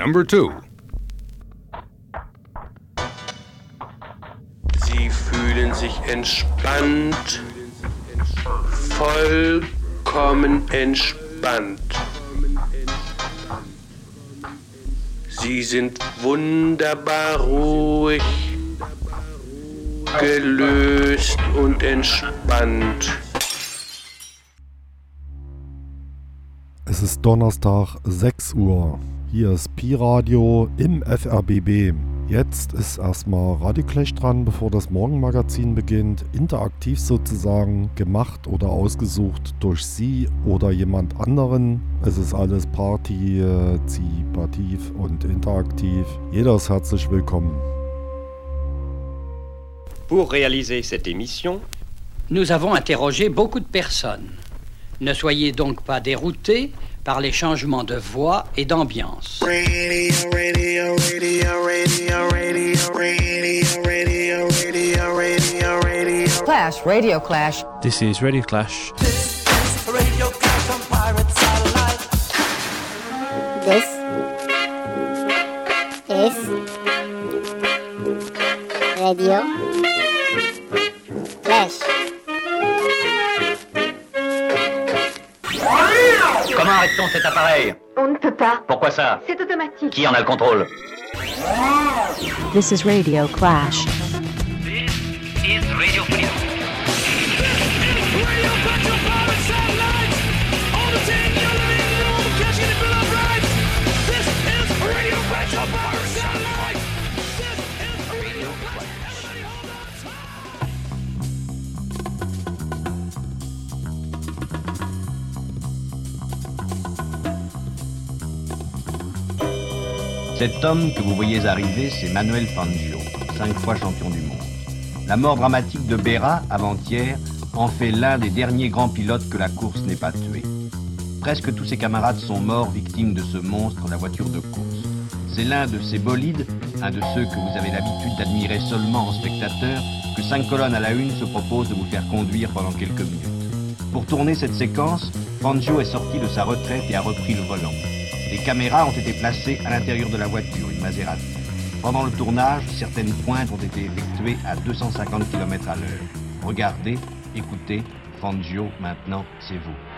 Number two. Sie fühlen sich entspannt, vollkommen entspannt. Sie sind wunderbar ruhig, gelöst und entspannt. Es ist Donnerstag 6 Uhr. Hier ist Pi-Radio im FRBB. Jetzt ist erstmal Radioclash dran, bevor das Morgenmagazin beginnt. Interaktiv sozusagen, gemacht oder ausgesucht durch Sie oder jemand anderen. Es ist alles partizipativ und interaktiv. Jeder ist herzlich willkommen. Pour réaliser cette émission, nous avons interrogé beaucoup de personnes. Ne soyez donc pas déroutés par les changements de voix et d'ambiance. Clash, Radio Clash. This is Radio Clash. This is Radio Clash on Pirate Satellite. This is Radio Comment arrête-t-on cet appareil On ne peut pas. Pourquoi ça C'est automatique. Qui en a le contrôle This is Radio Clash. This is Radio Clash. Cet homme que vous voyez arriver, c'est Manuel Fangio, cinq fois champion du monde. La mort dramatique de Béra, avant-hier, en fait l'un des derniers grands pilotes que la course n'ait pas tué. Presque tous ses camarades sont morts victimes de ce monstre, la voiture de course. C'est l'un de ces bolides, un de ceux que vous avez l'habitude d'admirer seulement en spectateur, que cinq colonnes à la une se propose de vous faire conduire pendant quelques minutes. Pour tourner cette séquence, Fangio est sorti de sa retraite et a repris le volant. Les caméras ont été placées à l'intérieur de la voiture, une Maserati. Pendant le tournage, certaines pointes ont été effectuées à 250 km à l'heure. Regardez, écoutez, Fangio, maintenant, c'est vous.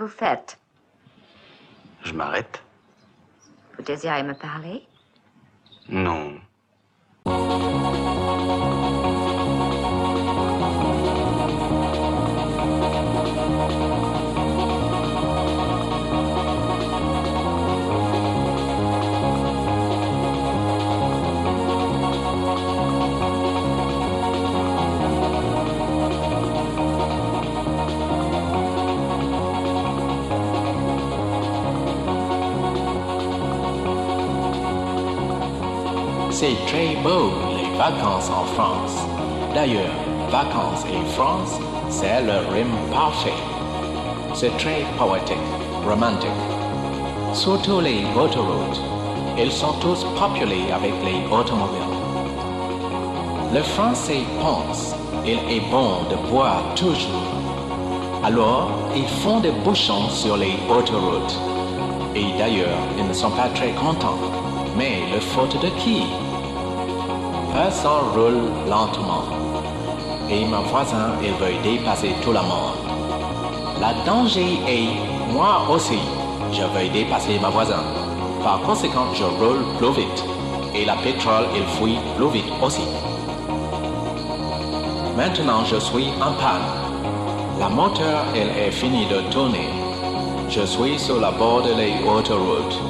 Vous faites Je m'arrête. Vous désirez me parler C'est très beau les vacances en France. D'ailleurs, vacances et France, c'est le rime parfait. C'est très poétique, romantique. Surtout les autoroutes. Ils sont tous populés avec les automobiles. Le français pense, il est bon de boire toujours. Alors, ils font des bouchons sur les autoroutes. Et d'ailleurs, ils ne sont pas très contents. Mais le faute de qui? Personne roule lentement. Et mon voisin, il veut dépasser tout le monde. La danger est, moi aussi, je veux dépasser ma voisin. Par conséquent, je roule plus vite. Et la pétrole, il fuit plus vite aussi. Maintenant, je suis en panne. La moteur, elle est finie de tourner. Je suis sur la bord de l'autoroute.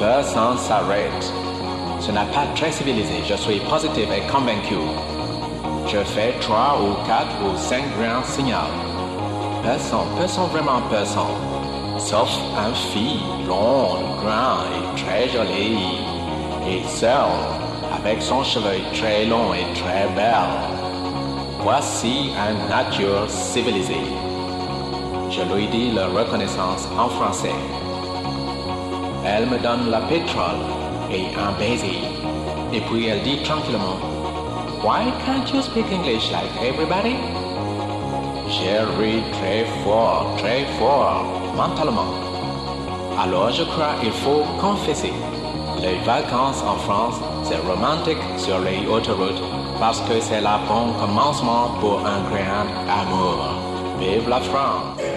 Personne s'arrête. Ce n'est pas très civilisé. Je suis positif et convaincu. Je fais trois ou quatre ou cinq grands signaux. Personne, personne, vraiment personne. Sauf un fille blonde, grand et très jolie. Et seule, avec son cheveu très long et très belle. Voici une nature civilisée. Je lui dis la reconnaissance en français. Elle me donne la pétrole et un baiser. Et puis elle dit tranquillement, Why can't you speak English like everybody? J'ai ri très fort, très fort, mentalement. Alors je crois il faut confesser. Les vacances en France, c'est romantique sur les autoroutes parce que c'est le bon commencement pour un grand amour. Vive la France!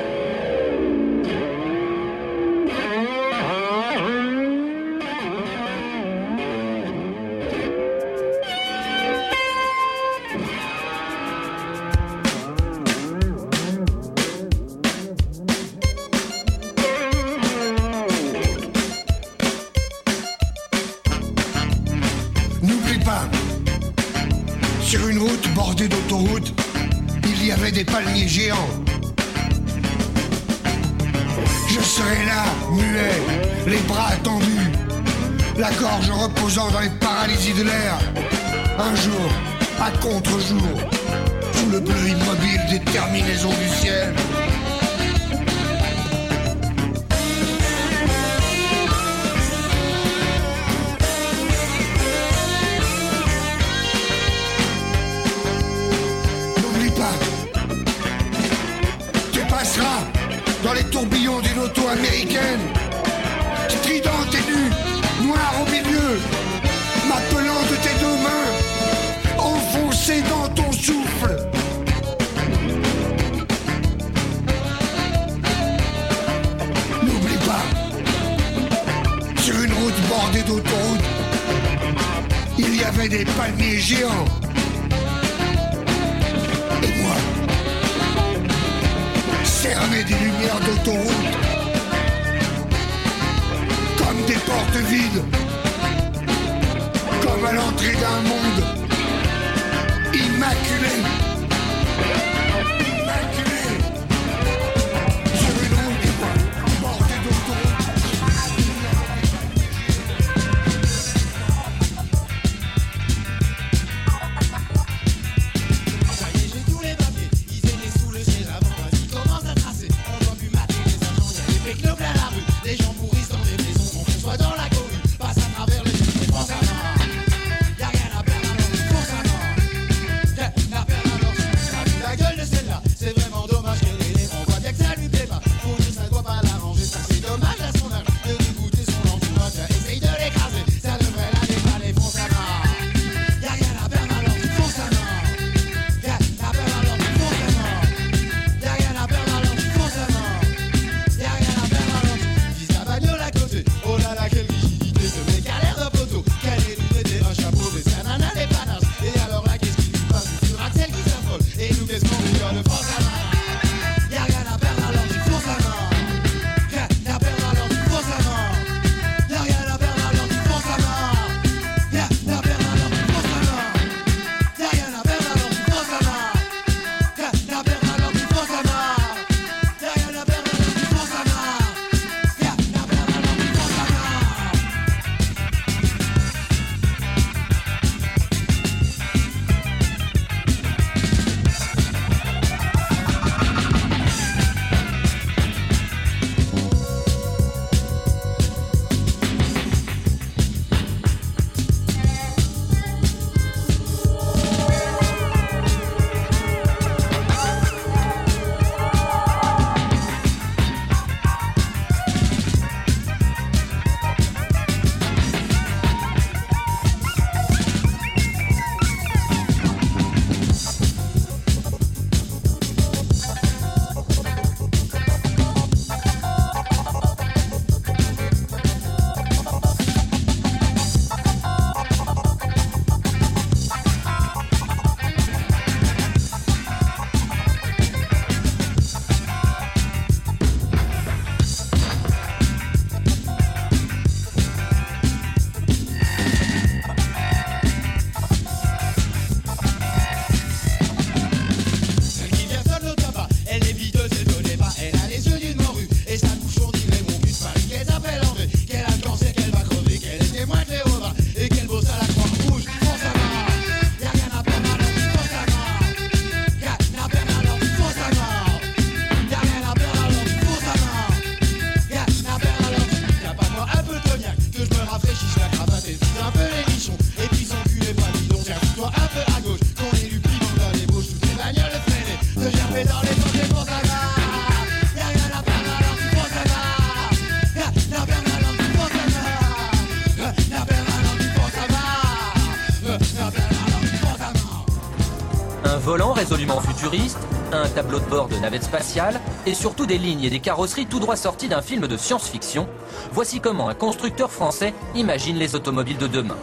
Tableau de bord de navette spatiale et surtout des lignes et des carrosseries tout droit sorties d'un film de science-fiction, voici comment un constructeur français imagine les automobiles de demain.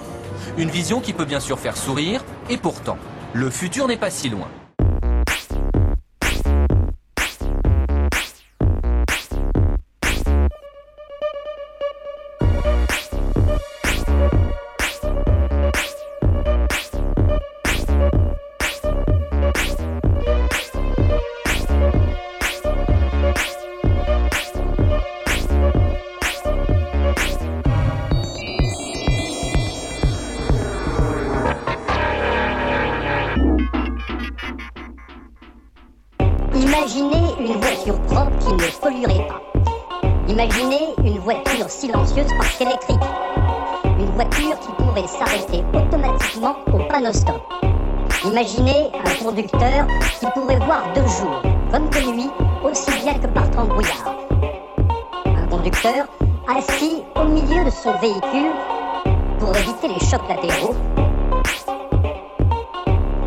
Une vision qui peut bien sûr faire sourire, et pourtant, le futur n'est pas si loin. Silencieuse parce qu'elle électrique. Une voiture qui pourrait s'arrêter automatiquement au panneau stop. Imaginez un conducteur qui pourrait voir de jour comme de nuit aussi bien que par temps brouillard. Un conducteur assis au milieu de son véhicule pour éviter les chocs latéraux.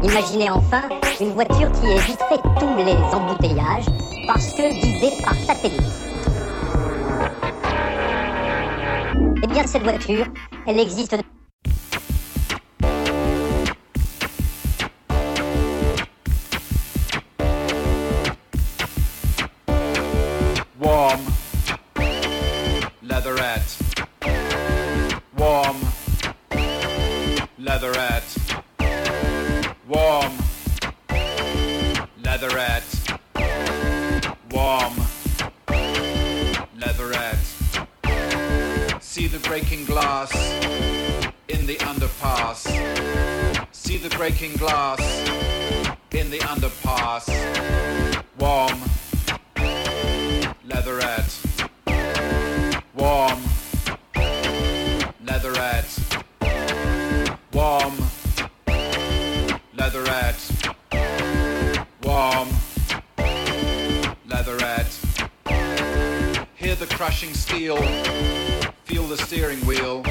Imaginez enfin une voiture qui éviterait tous les embouteillages parce que guidée par satellite. Bien cette voiture, elle existe steering wheel.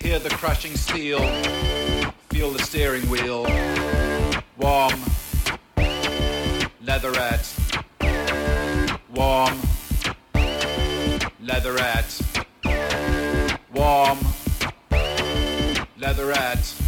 Hear the crushing steel. Feel the steering wheel. Warm. Leatherette. Warm. Leatherette. Warm. Leatherette.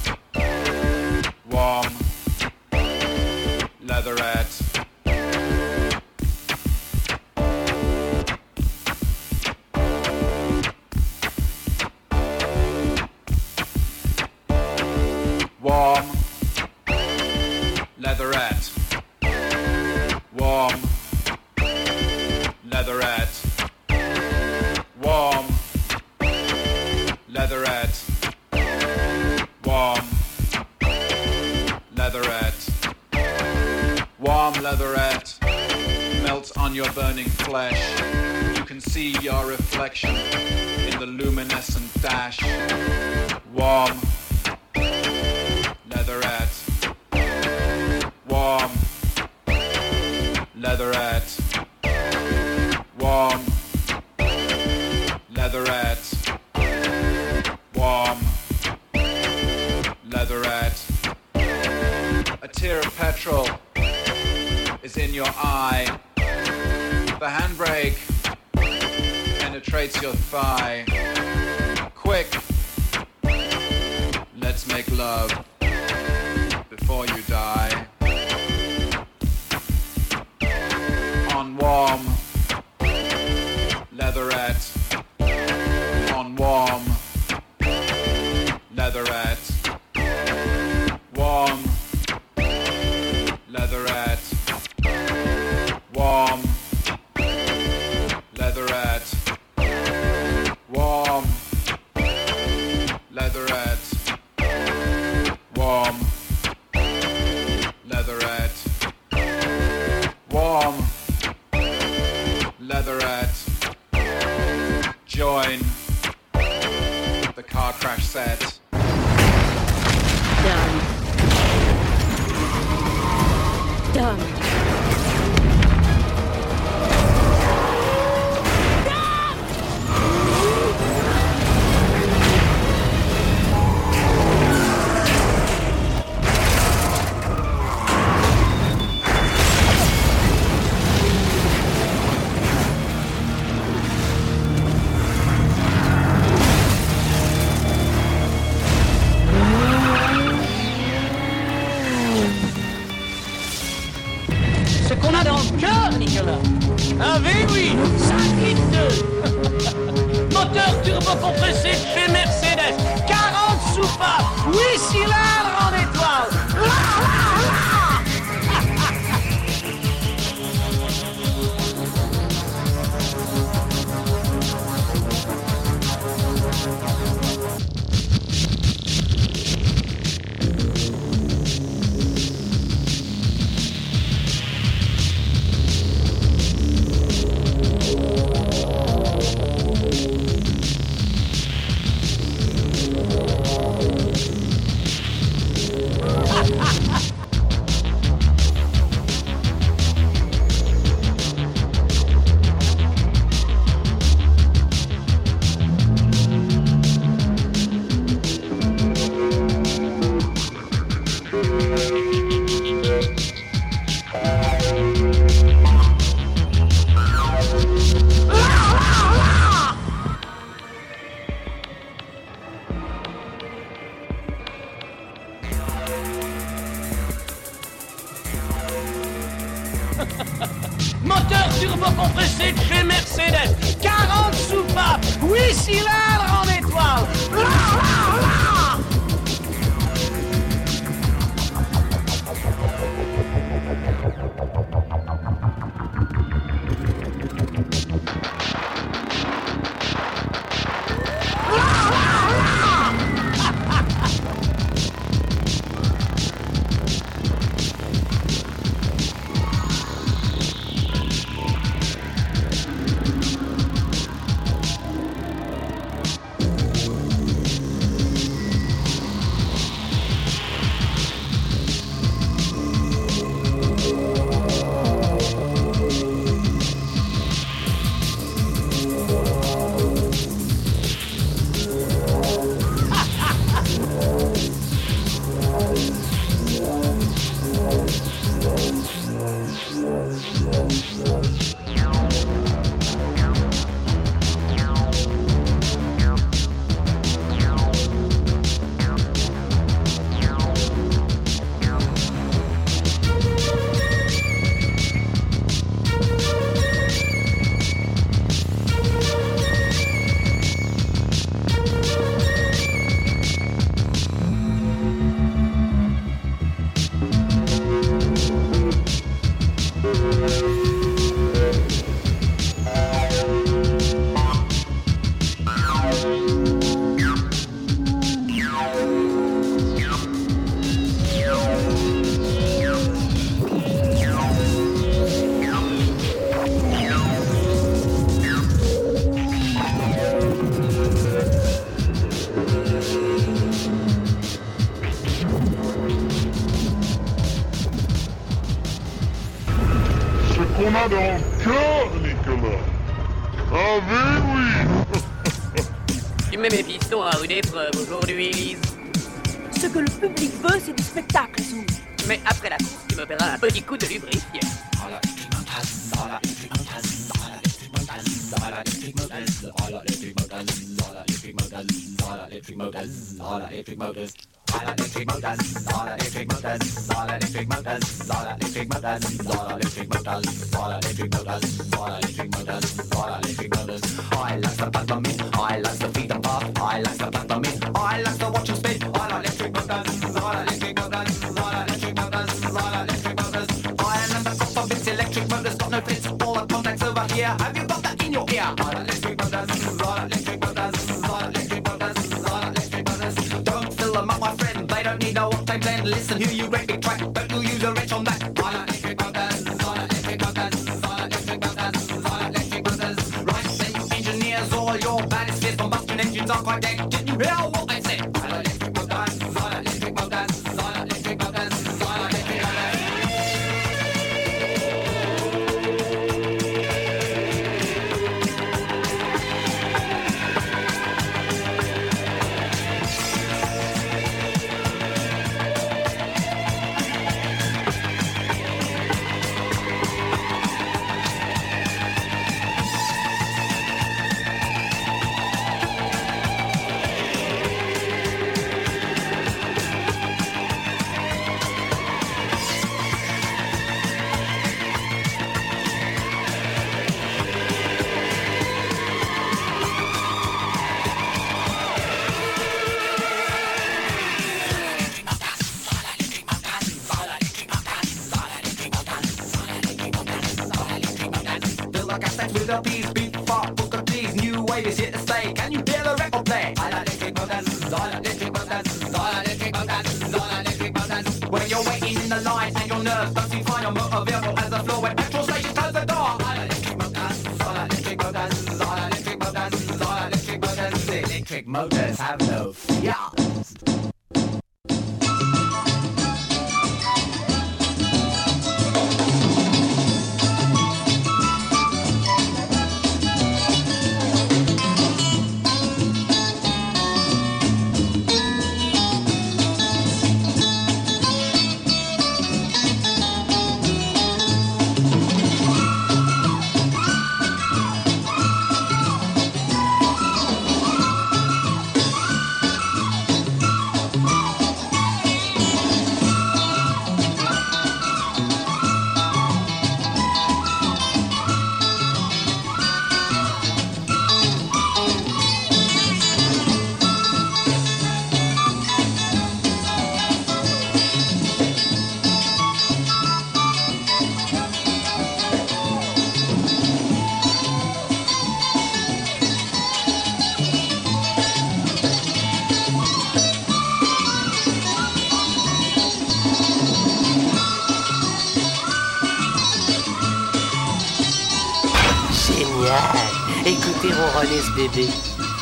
Écouter ronronner ce bébé.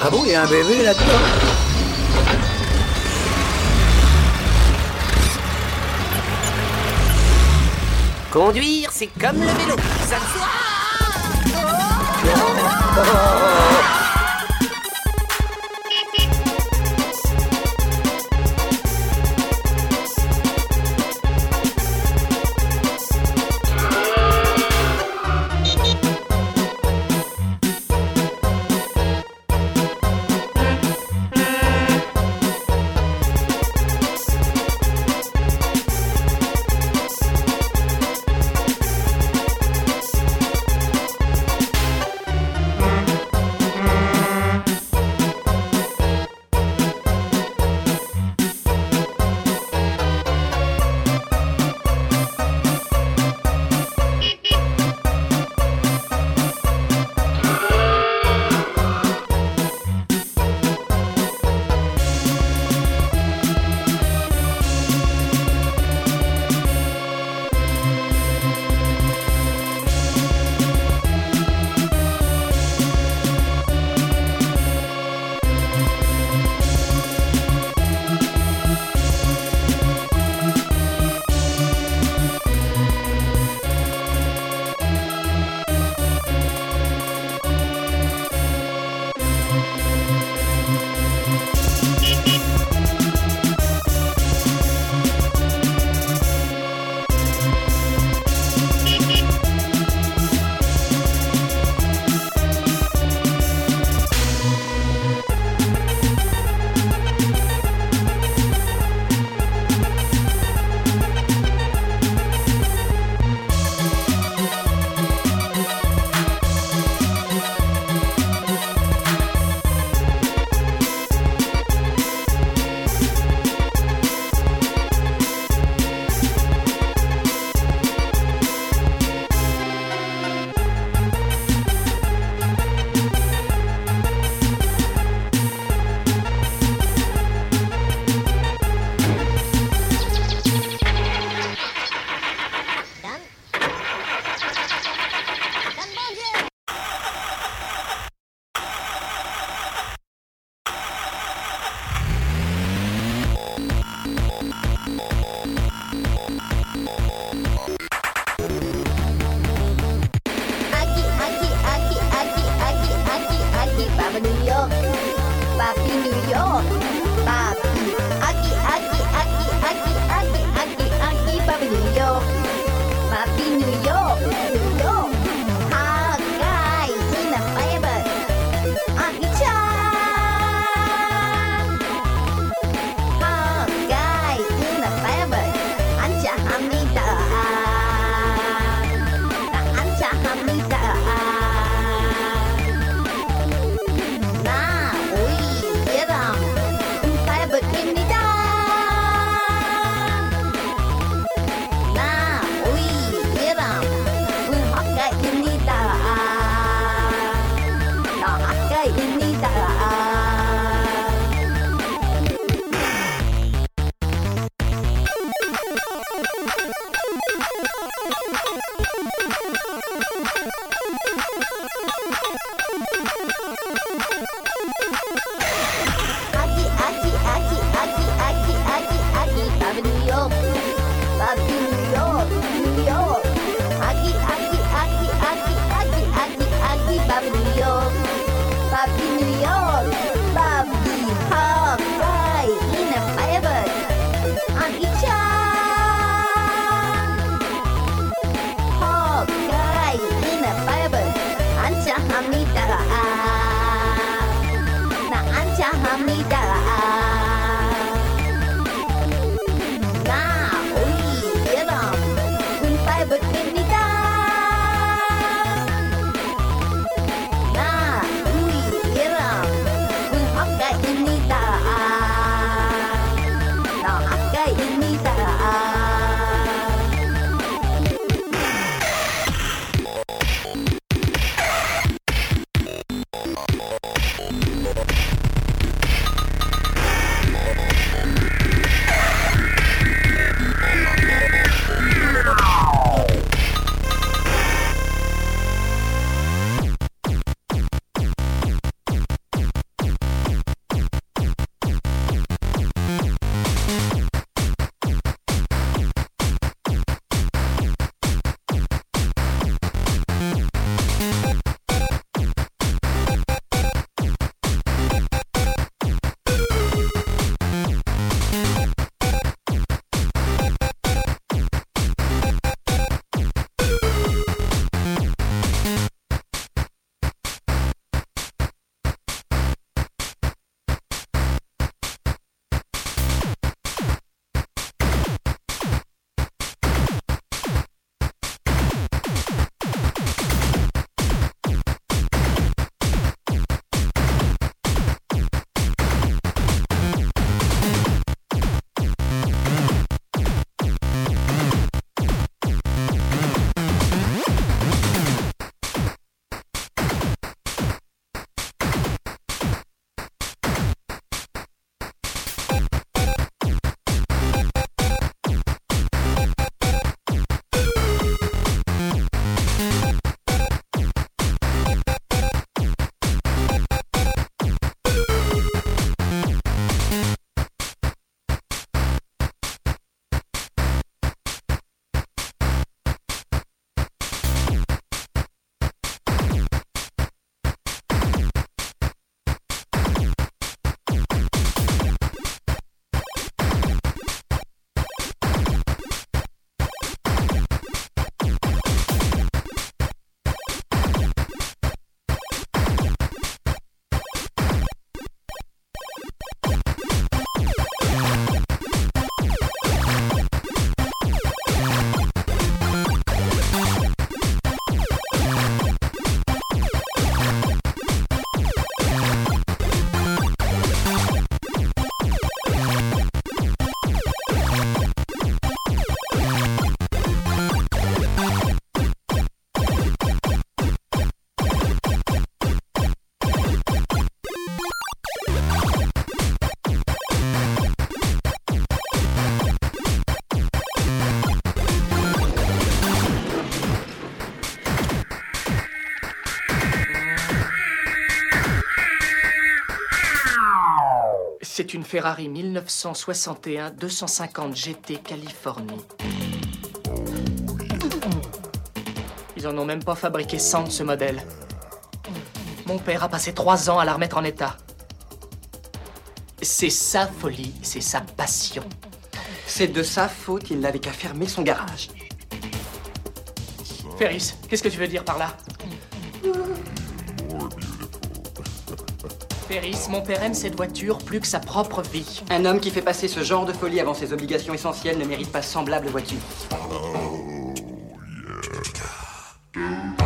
Ah bon, il y a un bébé là-dedans Conduire, c'est comme le vélo. Ça ne soit... C'est une Ferrari 1961 250 GT Californie. Ils en ont même pas fabriqué 100 de ce modèle. Mon père a passé trois ans à la remettre en état. C'est sa folie, c'est sa passion. C'est de sa faute, il n'avait qu'à fermer son garage. Ferris, qu'est-ce que tu veux dire par là? Ferris, mon père aime cette voiture plus que sa propre vie. Un homme qui fait passer ce genre de folie avant ses obligations essentielles ne mérite pas semblable voiture. Premier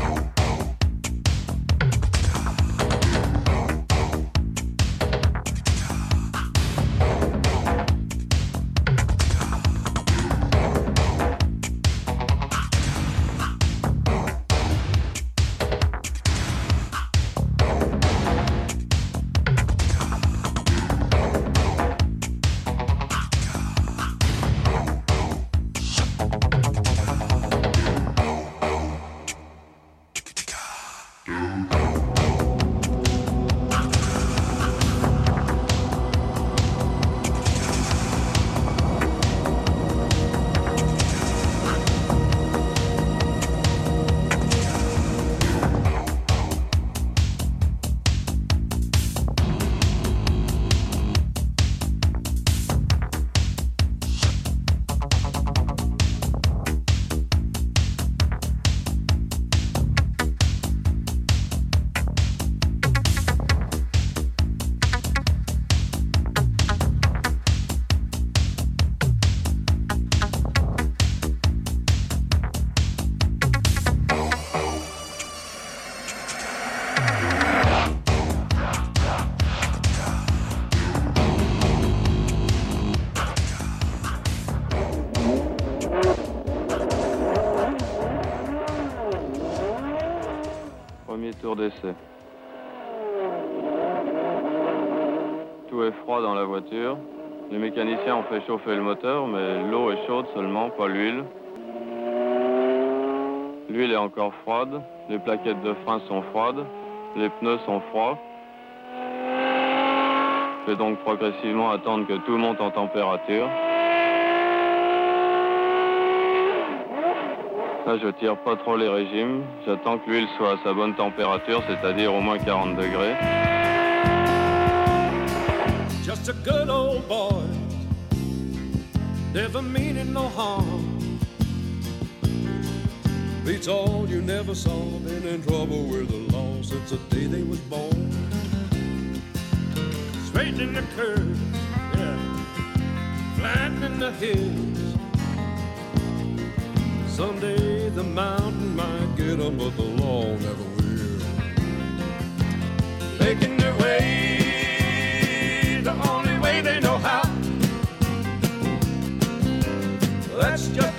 fait chauffer le moteur, mais l'eau est chaude seulement, pas l'huile. L'huile est encore froide, les plaquettes de frein sont froides, les pneus sont froids. Je vais donc progressivement attendre que tout monte en température. Là, je tire pas trop les régimes. J'attends que l'huile soit à sa bonne température, c'est-à-dire au moins 40 degrés. Just a good old boy, never meaning no harm. Beats all you never saw, been in trouble with the law since the day they was born. Straightening the curve, yeah, flattening the hills. Someday the mountain might get 'em, but the law never will. Making their way the only way they know That's just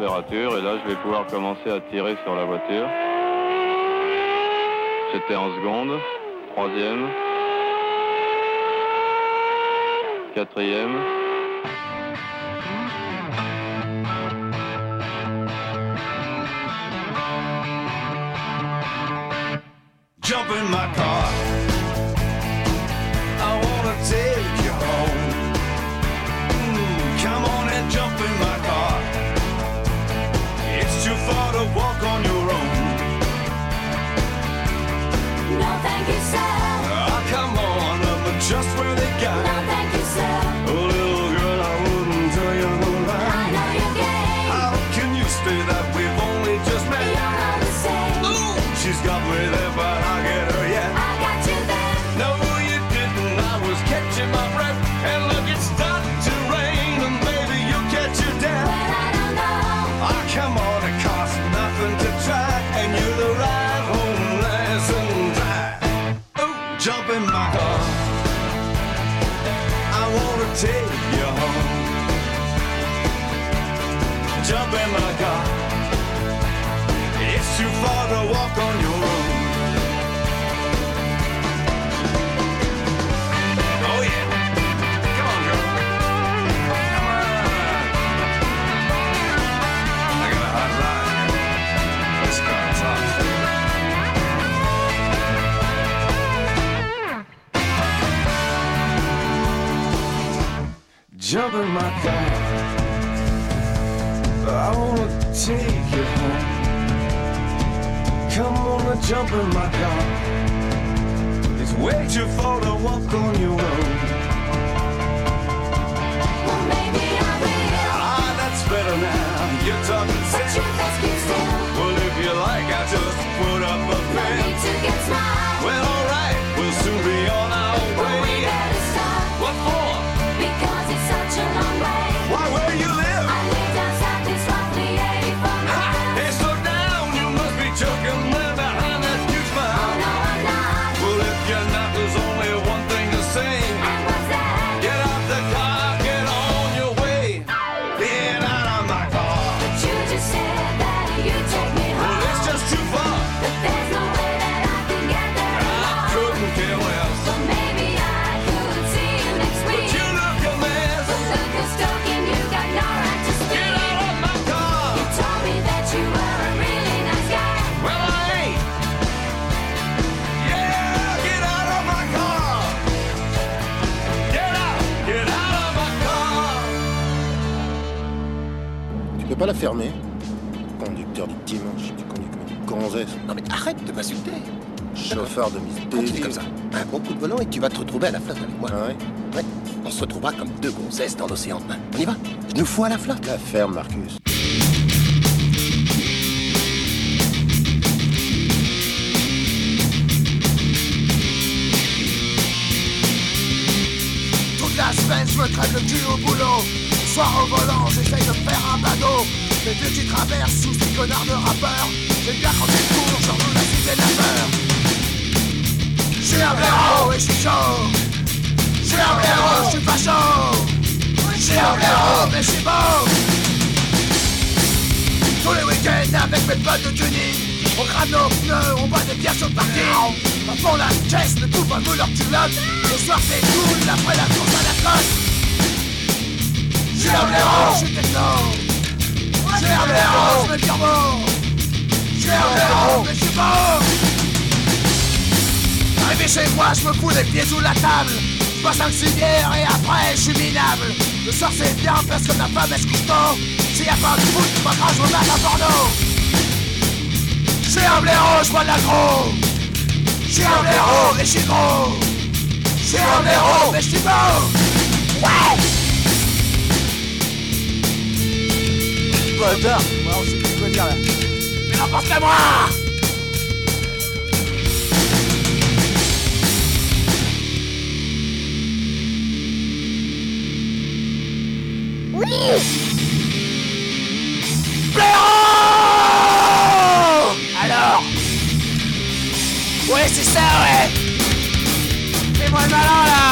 et là je vais pouvoir commencer à tirer sur la voiture. J'étais en seconde, troisième, quatrième. Jump in my car. I wanna take you home. Come on and jump in my car. It's way too far to walk on your own. Well, maybe I will. Ah, that's better now. You're talking But sense. you keep still. Well, if you like, I just put up a No fence. need to get smart. Well, alright, we'll soon be on peux pas la fermer Conducteur du dimanche, tu conduis comme une gonzesse. Non mais arrête de m'insulter. Chauffeur de Continue Daisy. comme ça. Un bon coup de volant et tu vas te retrouver à la flotte avec moi. Ah ouais Ouais. On se retrouvera comme deux gonzesses dans l'océan. On y va Je nous fous à la flotte. La ferme, Marcus. Toute la semaine, je me le cul au boulot. Soir au volant, j'essaye de faire un badaud. Mais vu que tu traverses sous ces connards de rappeurs, j'aime bien quand tu cours, genre nous la cité de la peur. J'suis un blaireau et j'suis chaud. J'suis un blaireau, j'suis pas chaud. J'suis un blaireau, mais j'suis beau. Tous les week-ends avec mes potes de tuning On crame nos pneus, on boit des bières sur le parking On fond la caisse, le coupe un bout leur culotte Le soir c'est cool, après la course à la cote J'suis un blaireau, j'suis techno J'suis un blaireau, j'mets le turbo J'suis un blaireau, mais j'suis beau Arrivé chez moi, je me fous des pieds sous la table. Je bois 5 cigares et après je suis minable. Le soir c'est bien parce que ma femme couche tôt S'il y a pas de foot, pas grave, je me mate un porno J'suis un blaireau, je bois de l'agro J'suis un blaireau, mais j'suis gros J'suis un blaireau, mais j'suis beau. Ouais Bâtard Ouais, on sait plus quoi dire là. Mais n'importe qu'à moi Blaireau Alors Ouais, c'est ça, ouais. Fais-moi le malin, là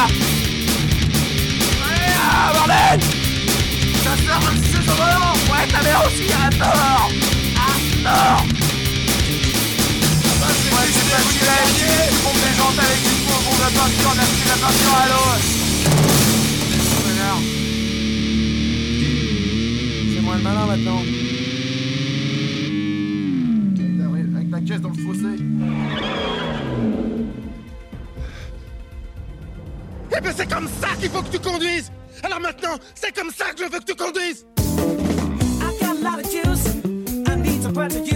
à ta mère aussi, à mort À mort Moi je suis facile à chier, je pompe les avec une pompe, on va partir, on a pris la peinture à l'eau. C'est moi le malin maintenant. Avec ta caisse dans le fossé. Eh ben c'est comme ça qu'il faut que tu conduises. Alors maintenant, c'est comme ça que je veux que tu conduises. about you.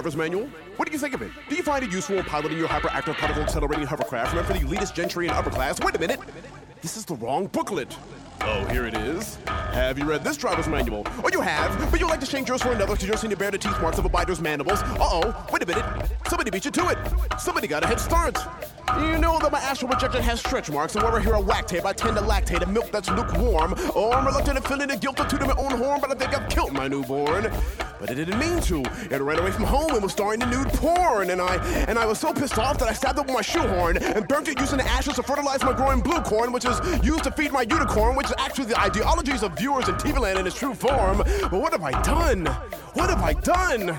Driver's Manual? What do you think of it? Do you find it useful in piloting your hyperactive particle accelerating hovercraft? Remember the elitist gentry and upper class? Wait a minute! This is the wrong booklet. Oh, here it is. Have you read this driver's manual? Oh, you have, but you like to change yours for another because you're seeing to bear the teeth marks of a biter's mandibles. Uh-oh, wait a minute. Somebody beat you to it. Somebody got a head start. You know that my astral projection has stretch marks, and whenever I hear a whack I tend to lactate a milk that's lukewarm. Oh, I'm reluctant to fill in the guilt of to my own horn, but I think I've killed my newborn but it didn't mean to. It ran away from home and was starring in nude porn, and I and I was so pissed off that I stabbed it with my shoehorn and burnt it using the ashes to fertilize my growing blue corn, which is used to feed my unicorn, which is actually the ideologies of viewers in TV land in its true form. But what have I done? What have I done?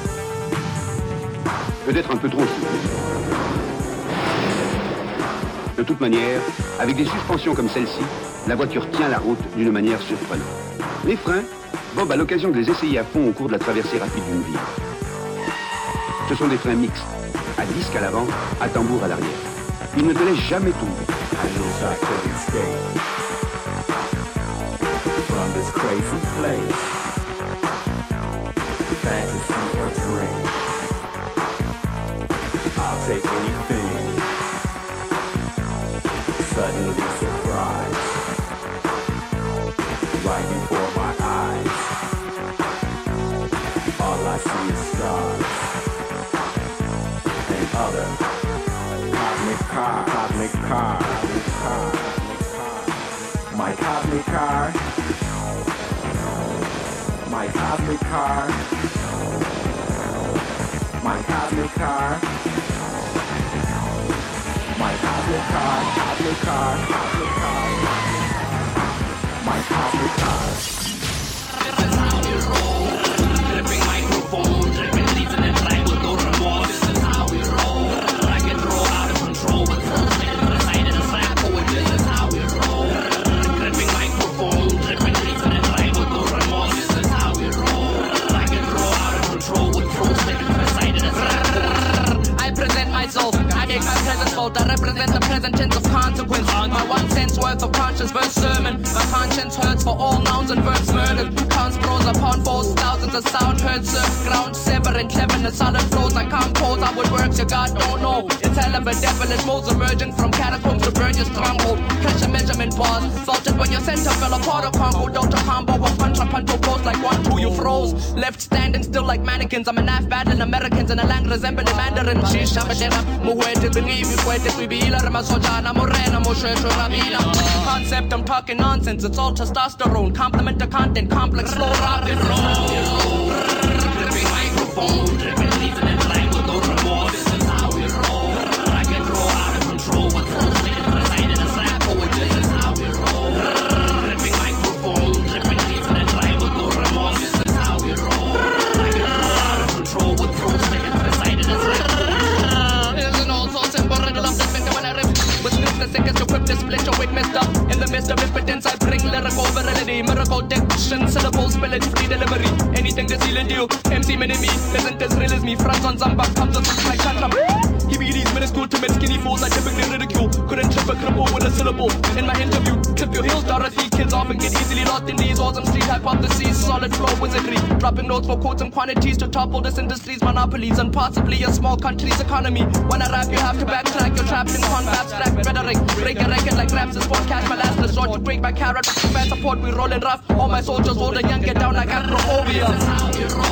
Peut-être un peu trop soutenue. De toute manière, avec des suspensions comme celle-ci, la voiture tient la route d'une manière surprenante. Les freins, Bob a l'occasion de les essayer à fond au cours de la traversée rapide d'une ville. Ce sont des freins mixtes, à disque à l'avant, à tambour à l'arrière. Ils ne te laissent jamais tomber. Car, my cosmic car, my cosmic car, cosmic car, for all nouns and verbs murdered. Of sound heard the ground severing cleverness. Solid flows I compose. Outward works your God don't know. It's hell of a devilish moles emerging from catacombs to burn your stronghold. Pressure measurement bars. Faltered when your center fell apart. A combo, don't a combo. A punch, a punch, pose like one, two, you froze. Left standing still like mannequins. I'm a knife battling Americans in a lang resembling Mandarin. Shisha, Madera, Muwete, Believe, Muwete, Quibila, Ramasojana, Morena, Moshesho, Ramina. Concept, I'm talking nonsense. It's all testosterone. Compliment the content, complex, slow, rock and roll food. to messed up in the midst of impotence. I bring lyrical virility, miracle diction, syllables, spillage, free delivery. Anything that's healing you, MC Mini Me, is as real as me. Front on Zamba comes up like Shantam. Give me these minuscule, timid, skinny fools. I typically ridicule. Couldn't trip a cripple with a syllable. In my interview, tip your heels, Dorothy. Kids off and get easily lost in these awesome street hypotheses. Solid flow wizardry. Dropping notes for quotes and quantities to topple this industry's monopolies and possibly a small country's economy. When I rap, you have to backtrack. You're trapped in confab, strap, rhetoric. Break a record like raps is podcast. My last resort to break my carrot. Man support, we rolling rough. All my soldiers, older, young, get down like acrophobia.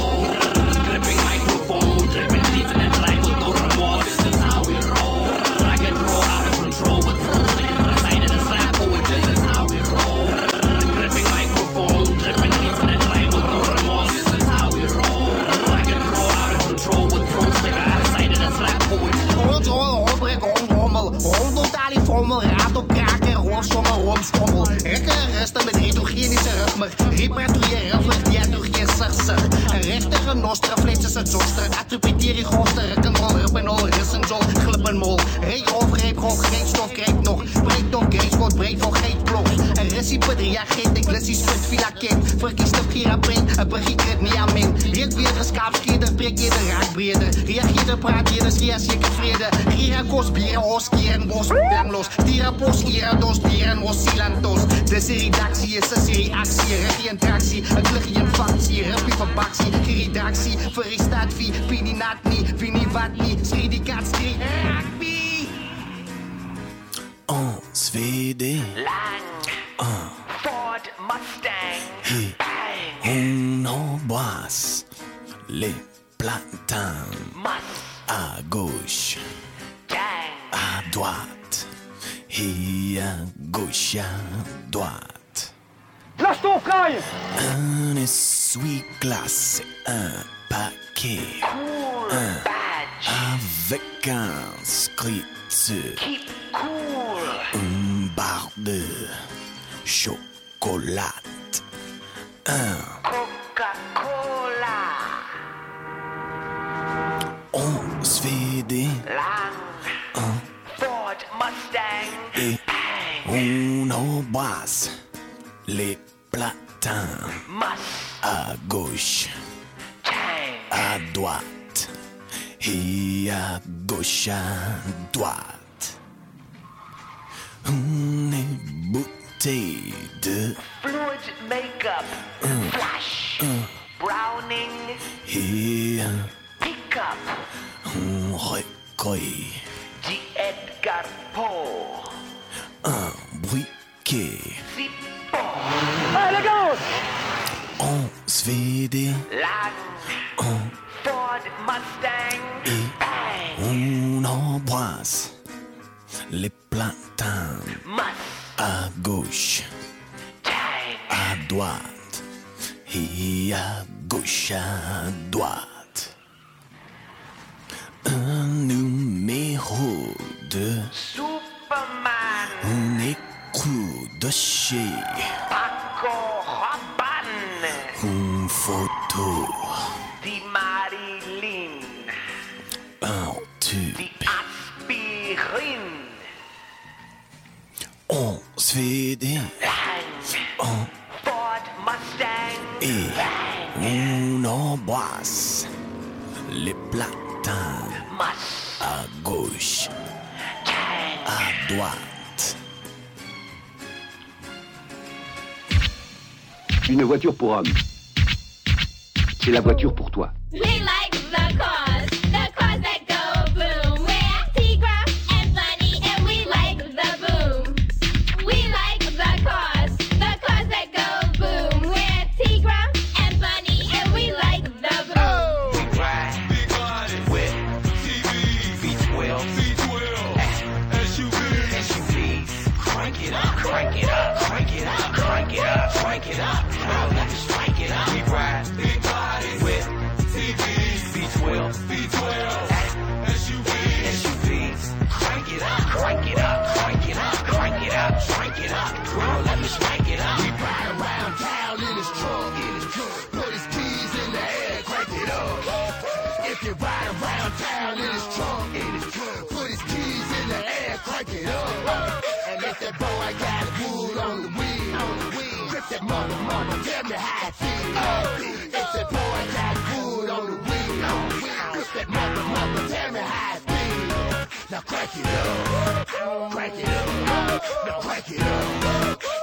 on embrasse les platins. À gauche, à droite et à gauche, à droite. On est bouteille de fluid makeup, flash, browning et un pick-up. On recueille Edgar Poe. En SVD. En Ford Mustang. Et on embrasse les plantains. À gauche. À droite. Et à gauche, à droite. Un numéro de Superman. On écoute dossier. Une photo. Di Marilyn. Un tube. Di aspirine. On CD. On Ford Mustang. Et on embrasse les platanes. À gauche. À droite. Une voiture pour homme. C'est la voiture pour toi. Mother, mother, tell me how it feels. Oh, it's that boy got food on the wheel. On. It's that mother, mother, tell me how it feels. Now crank it up, crank it up, now crank it up.